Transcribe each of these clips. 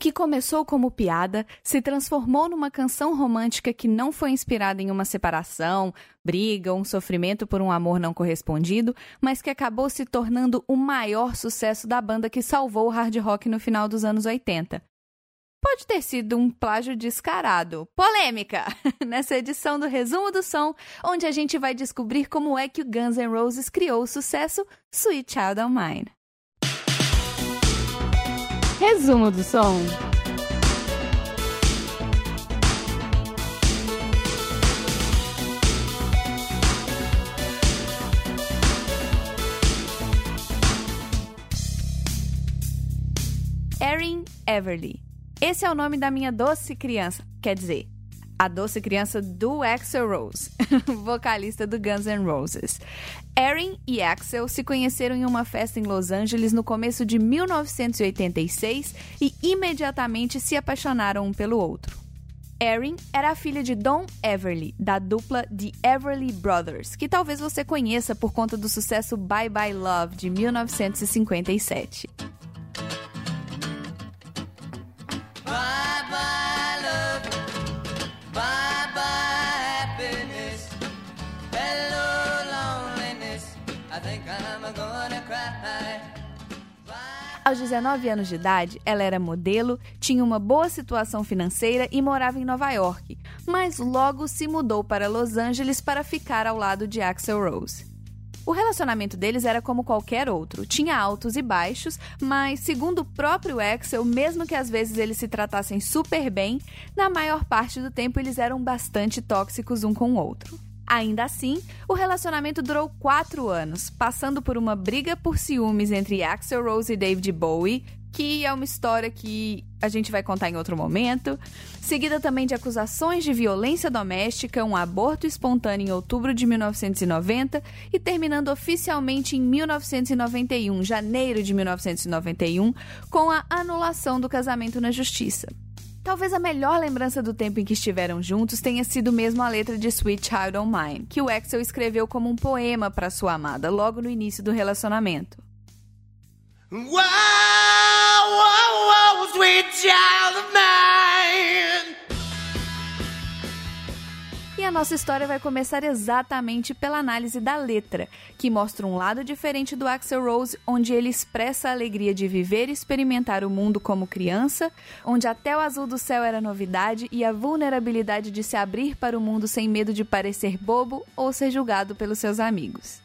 Que começou como piada se transformou numa canção romântica que não foi inspirada em uma separação, briga ou um sofrimento por um amor não correspondido, mas que acabou se tornando o maior sucesso da banda que salvou o hard rock no final dos anos 80. Pode ter sido um plágio descarado. Polêmica! Nessa edição do Resumo do Som, onde a gente vai descobrir como é que o Guns N' Roses criou o sucesso Sweet Child of Mine. Resumo do som. Erin Everly. Esse é o nome da minha doce criança, quer dizer, a doce criança do Axel Rose, vocalista do Guns N' Roses. Erin e Axel se conheceram em uma festa em Los Angeles no começo de 1986 e imediatamente se apaixonaram um pelo outro. Erin era a filha de Don Everly, da dupla The Everly Brothers, que talvez você conheça por conta do sucesso Bye Bye Love de 1957. Aos 19 anos de idade, ela era modelo, tinha uma boa situação financeira e morava em Nova York, mas logo se mudou para Los Angeles para ficar ao lado de Axel Rose. O relacionamento deles era como qualquer outro, tinha altos e baixos, mas, segundo o próprio Axel, mesmo que às vezes eles se tratassem super bem, na maior parte do tempo eles eram bastante tóxicos um com o outro. Ainda assim, o relacionamento durou quatro anos, passando por uma briga por ciúmes entre Axel Rose e David Bowie, que é uma história que a gente vai contar em outro momento, seguida também de acusações de violência doméstica, um aborto espontâneo em outubro de 1990 e terminando oficialmente em 1991, janeiro de 1991, com a anulação do casamento na justiça. Talvez a melhor lembrança do tempo em que estiveram juntos tenha sido mesmo a letra de Sweet Child O' Mine, que o Axel escreveu como um poema para sua amada logo no início do relacionamento. Wow, wow, wow, sweet child of mine. A nossa história vai começar exatamente pela análise da letra, que mostra um lado diferente do Axel Rose, onde ele expressa a alegria de viver e experimentar o mundo como criança, onde até o azul do céu era novidade e a vulnerabilidade de se abrir para o mundo sem medo de parecer bobo ou ser julgado pelos seus amigos.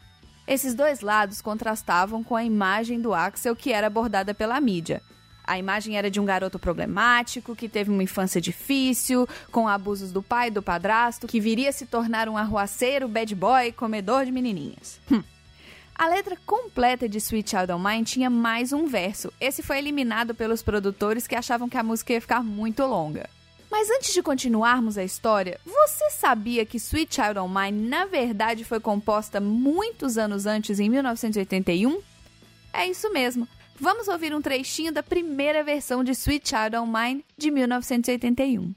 Esses dois lados contrastavam com a imagem do Axel que era abordada pela mídia, a imagem era de um garoto problemático, que teve uma infância difícil, com abusos do pai e do padrasto, que viria a se tornar um arruaceiro, bad boy, comedor de menininhas. Hum. A letra completa de Sweet Child O' Mine tinha mais um verso. Esse foi eliminado pelos produtores que achavam que a música ia ficar muito longa. Mas antes de continuarmos a história, você sabia que Sweet Child O' Mine na verdade foi composta muitos anos antes, em 1981? É isso mesmo. Vamos ouvir um trechinho da primeira versão de Sweet Child O' Mine de 1981.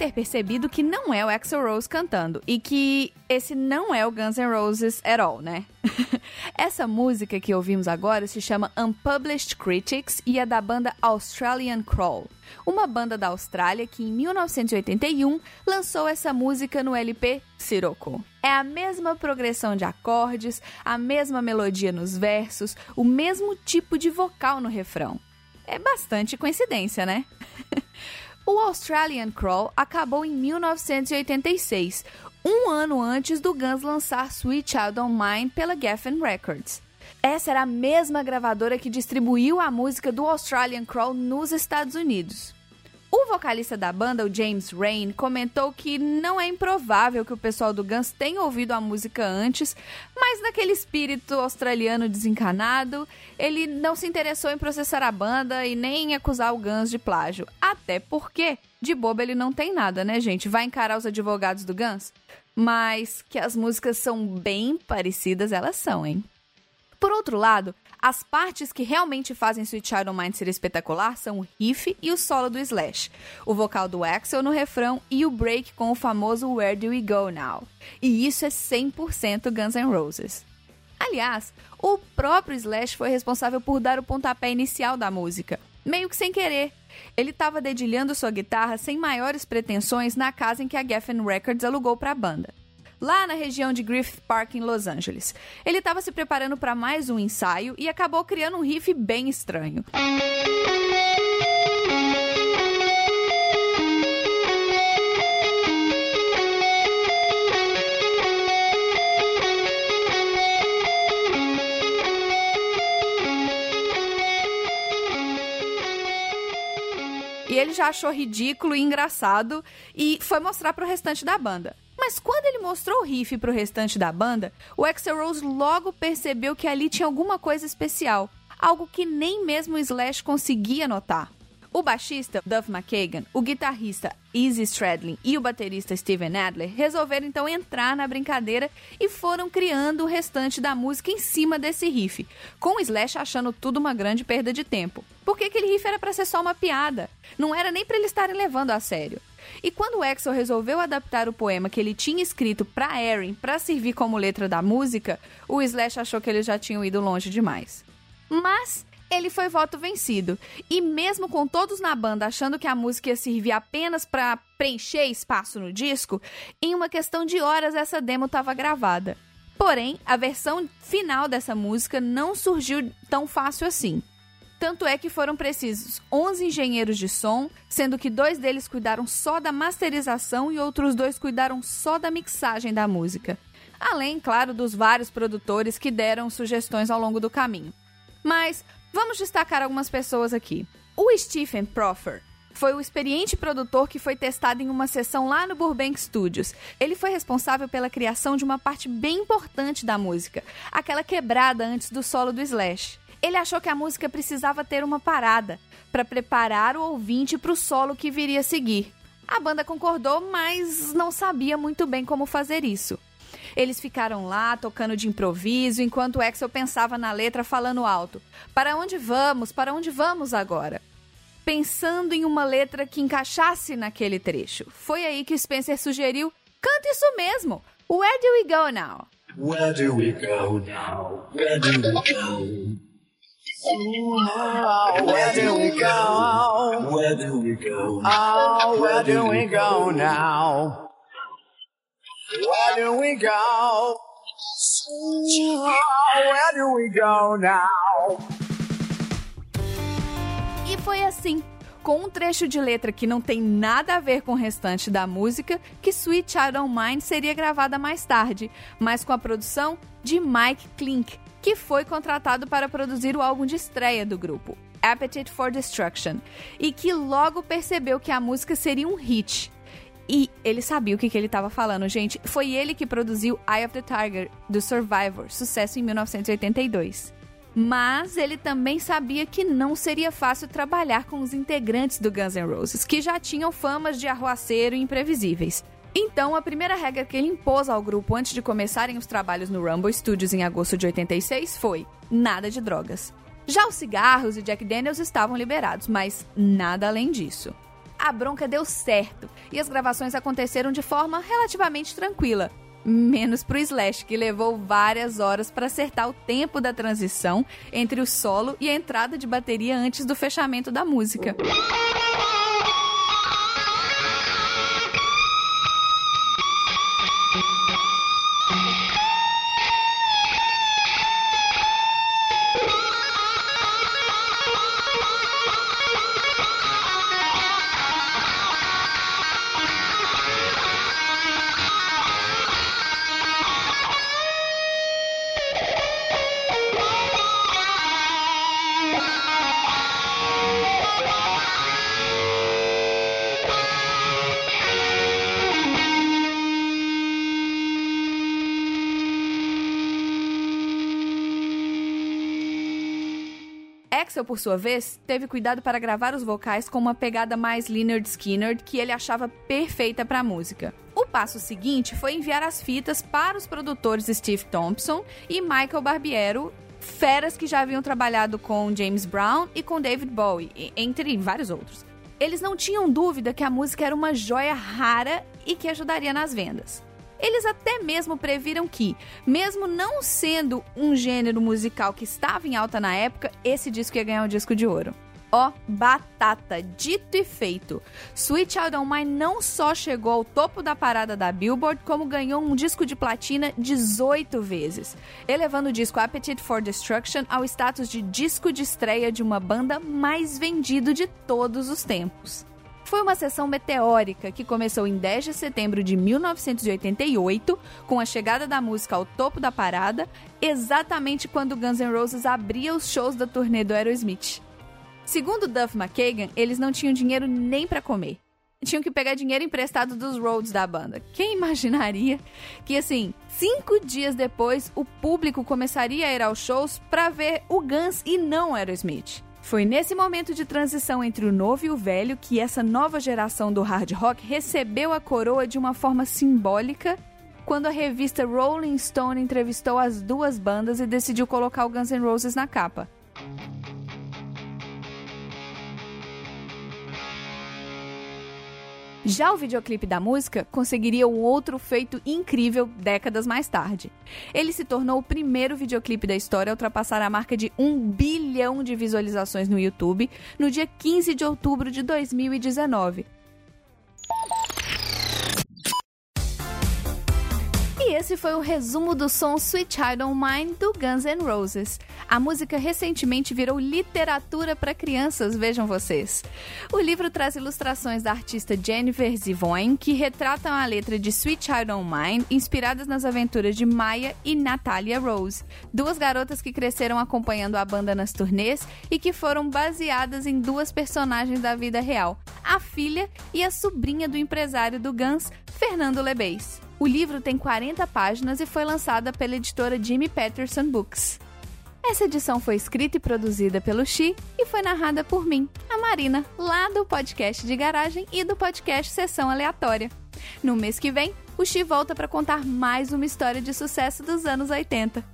Ter percebido que não é o Axl Rose cantando e que esse não é o Guns N' Roses at all, né? Essa música que ouvimos agora se chama Unpublished Critics e é da banda Australian Crawl, uma banda da Austrália que em 1981 lançou essa música no LP Sirocco. É a mesma progressão de acordes, a mesma melodia nos versos, o mesmo tipo de vocal no refrão. É bastante coincidência, né? o Australian Crawl acabou em 1986, um ano antes do Guns lançar Sweet Child O' Mine pela Geffen Records. Essa era a mesma gravadora que distribuiu a música do Australian Crawl nos Estados Unidos. O vocalista da banda, o James Rain, comentou que não é improvável que o pessoal do Guns tenha ouvido a música antes, mas naquele espírito australiano desencanado, ele não se interessou em processar a banda e nem acusar o Guns de plágio. Até porque, de boba ele não tem nada, né, gente? Vai encarar os advogados do Guns? Mas que as músicas são bem parecidas, elas são, hein? Por outro lado, as partes que realmente fazem Sweet Child O' Mine ser espetacular são o riff e o solo do Slash, o vocal do Axel no refrão e o break com o famoso Where Do We Go Now. E isso é 100% Guns N' Roses. Aliás, o próprio Slash foi responsável por dar o pontapé inicial da música, meio que sem querer. Ele estava dedilhando sua guitarra sem maiores pretensões na casa em que a Geffen Records alugou para a banda lá na região de Griffith Park, em Los Angeles. Ele estava se preparando para mais um ensaio e acabou criando um riff bem estranho. E ele já achou ridículo e engraçado e foi mostrar para o restante da banda. Mas quando ele mostrou o riff pro restante da banda, o Axel Rose logo percebeu que ali tinha alguma coisa especial, algo que nem mesmo o Slash conseguia notar. O baixista Duff McKagan, o guitarrista Izzy Stradlin e o baterista Steven Adler resolveram então entrar na brincadeira e foram criando o restante da música em cima desse riff, com o Slash achando tudo uma grande perda de tempo. Porque aquele riff era para ser só uma piada, não era nem para eles estarem levando a sério. E quando o Axel resolveu adaptar o poema que ele tinha escrito para Erin para servir como letra da música, o Slash achou que eles já tinham ido longe demais. Mas ele foi voto vencido. E mesmo com todos na banda achando que a música ia servir apenas para preencher espaço no disco, em uma questão de horas essa demo estava gravada. Porém, a versão final dessa música não surgiu tão fácil assim. Tanto é que foram precisos 11 engenheiros de som, sendo que dois deles cuidaram só da masterização e outros dois cuidaram só da mixagem da música. Além, claro, dos vários produtores que deram sugestões ao longo do caminho. Mas Vamos destacar algumas pessoas aqui. O Stephen Proffer foi o experiente produtor que foi testado em uma sessão lá no Burbank Studios. Ele foi responsável pela criação de uma parte bem importante da música, aquela quebrada antes do solo do Slash. Ele achou que a música precisava ter uma parada para preparar o ouvinte para o solo que viria a seguir. A banda concordou, mas não sabia muito bem como fazer isso. Eles ficaram lá tocando de improviso, enquanto o Axel pensava na letra falando alto: Para onde vamos? Para onde vamos agora? Pensando em uma letra que encaixasse naquele trecho. Foi aí que Spencer sugeriu: Canta isso mesmo! Where do we go now? Where do we go now? Where do we go? Oh, where do we go? Where do we go? Oh, where do we go now? Where do we go? Where do we go now? E foi assim, com um trecho de letra que não tem nada a ver com o restante da música, que Sweet Child O' Mine seria gravada mais tarde, mas com a produção de Mike Klink, que foi contratado para produzir o álbum de estreia do grupo, Appetite for Destruction, e que logo percebeu que a música seria um hit. E ele sabia o que, que ele estava falando, gente. Foi ele que produziu Eye of the Tiger, do Survivor, sucesso em 1982. Mas ele também sabia que não seria fácil trabalhar com os integrantes do Guns N' Roses, que já tinham famas de arruaceiro e imprevisíveis. Então, a primeira regra que ele impôs ao grupo antes de começarem os trabalhos no Rumble Studios em agosto de 86 foi: nada de drogas. Já os cigarros e Jack Daniels estavam liberados, mas nada além disso. A bronca deu certo e as gravações aconteceram de forma relativamente tranquila. Menos pro Slash, que levou várias horas para acertar o tempo da transição entre o solo e a entrada de bateria antes do fechamento da música. Axel, por sua vez, teve cuidado para gravar os vocais com uma pegada mais Leonard Skinner que ele achava perfeita para a música. O passo seguinte foi enviar as fitas para os produtores Steve Thompson e Michael Barbiero, feras que já haviam trabalhado com James Brown e com David Bowie, entre vários outros. Eles não tinham dúvida que a música era uma joia rara e que ajudaria nas vendas. Eles até mesmo previram que, mesmo não sendo um gênero musical que estava em alta na época, esse disco ia ganhar um disco de ouro. Ó, oh, batata, dito e feito. Sweet Child O' Mine não só chegou ao topo da parada da Billboard, como ganhou um disco de platina 18 vezes, elevando o disco Appetite for Destruction ao status de disco de estreia de uma banda mais vendido de todos os tempos. Foi uma sessão meteórica que começou em 10 de setembro de 1988, com a chegada da música ao topo da parada, exatamente quando Guns N' Roses abria os shows da turnê do Aerosmith. Segundo Duff McKagan, eles não tinham dinheiro nem para comer. Tinham que pegar dinheiro emprestado dos roads da banda. Quem imaginaria que, assim, cinco dias depois, o público começaria a ir aos shows para ver o Guns e não o Aerosmith? Foi nesse momento de transição entre o novo e o velho que essa nova geração do hard rock recebeu a coroa de uma forma simbólica quando a revista Rolling Stone entrevistou as duas bandas e decidiu colocar o Guns N' Roses na capa. Já o videoclipe da música conseguiria um outro feito incrível décadas mais tarde. Ele se tornou o primeiro videoclipe da história a ultrapassar a marca de um bilhão de visualizações no YouTube no dia 15 de outubro de 2019. E esse foi o resumo do som Sweet Child O' Mine do Guns N' Roses. A música recentemente virou literatura para crianças, vejam vocês. O livro traz ilustrações da artista Jennifer Zivoin, que retratam a letra de Sweet Child O' Mine, inspiradas nas aventuras de Maya e Natalia Rose, duas garotas que cresceram acompanhando a banda nas turnês e que foram baseadas em duas personagens da vida real, a filha e a sobrinha do empresário do Guns, Fernando Lebeis. O livro tem 40 páginas e foi lançada pela editora Jimmy Patterson Books. Essa edição foi escrita e produzida pelo Xi e foi narrada por mim, a Marina, lá do podcast de garagem e do podcast Sessão Aleatória. No mês que vem, o Xi volta para contar mais uma história de sucesso dos anos 80.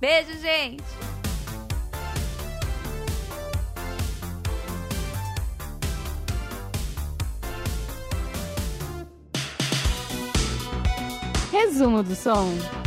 Beijo, gente! Resumo do som.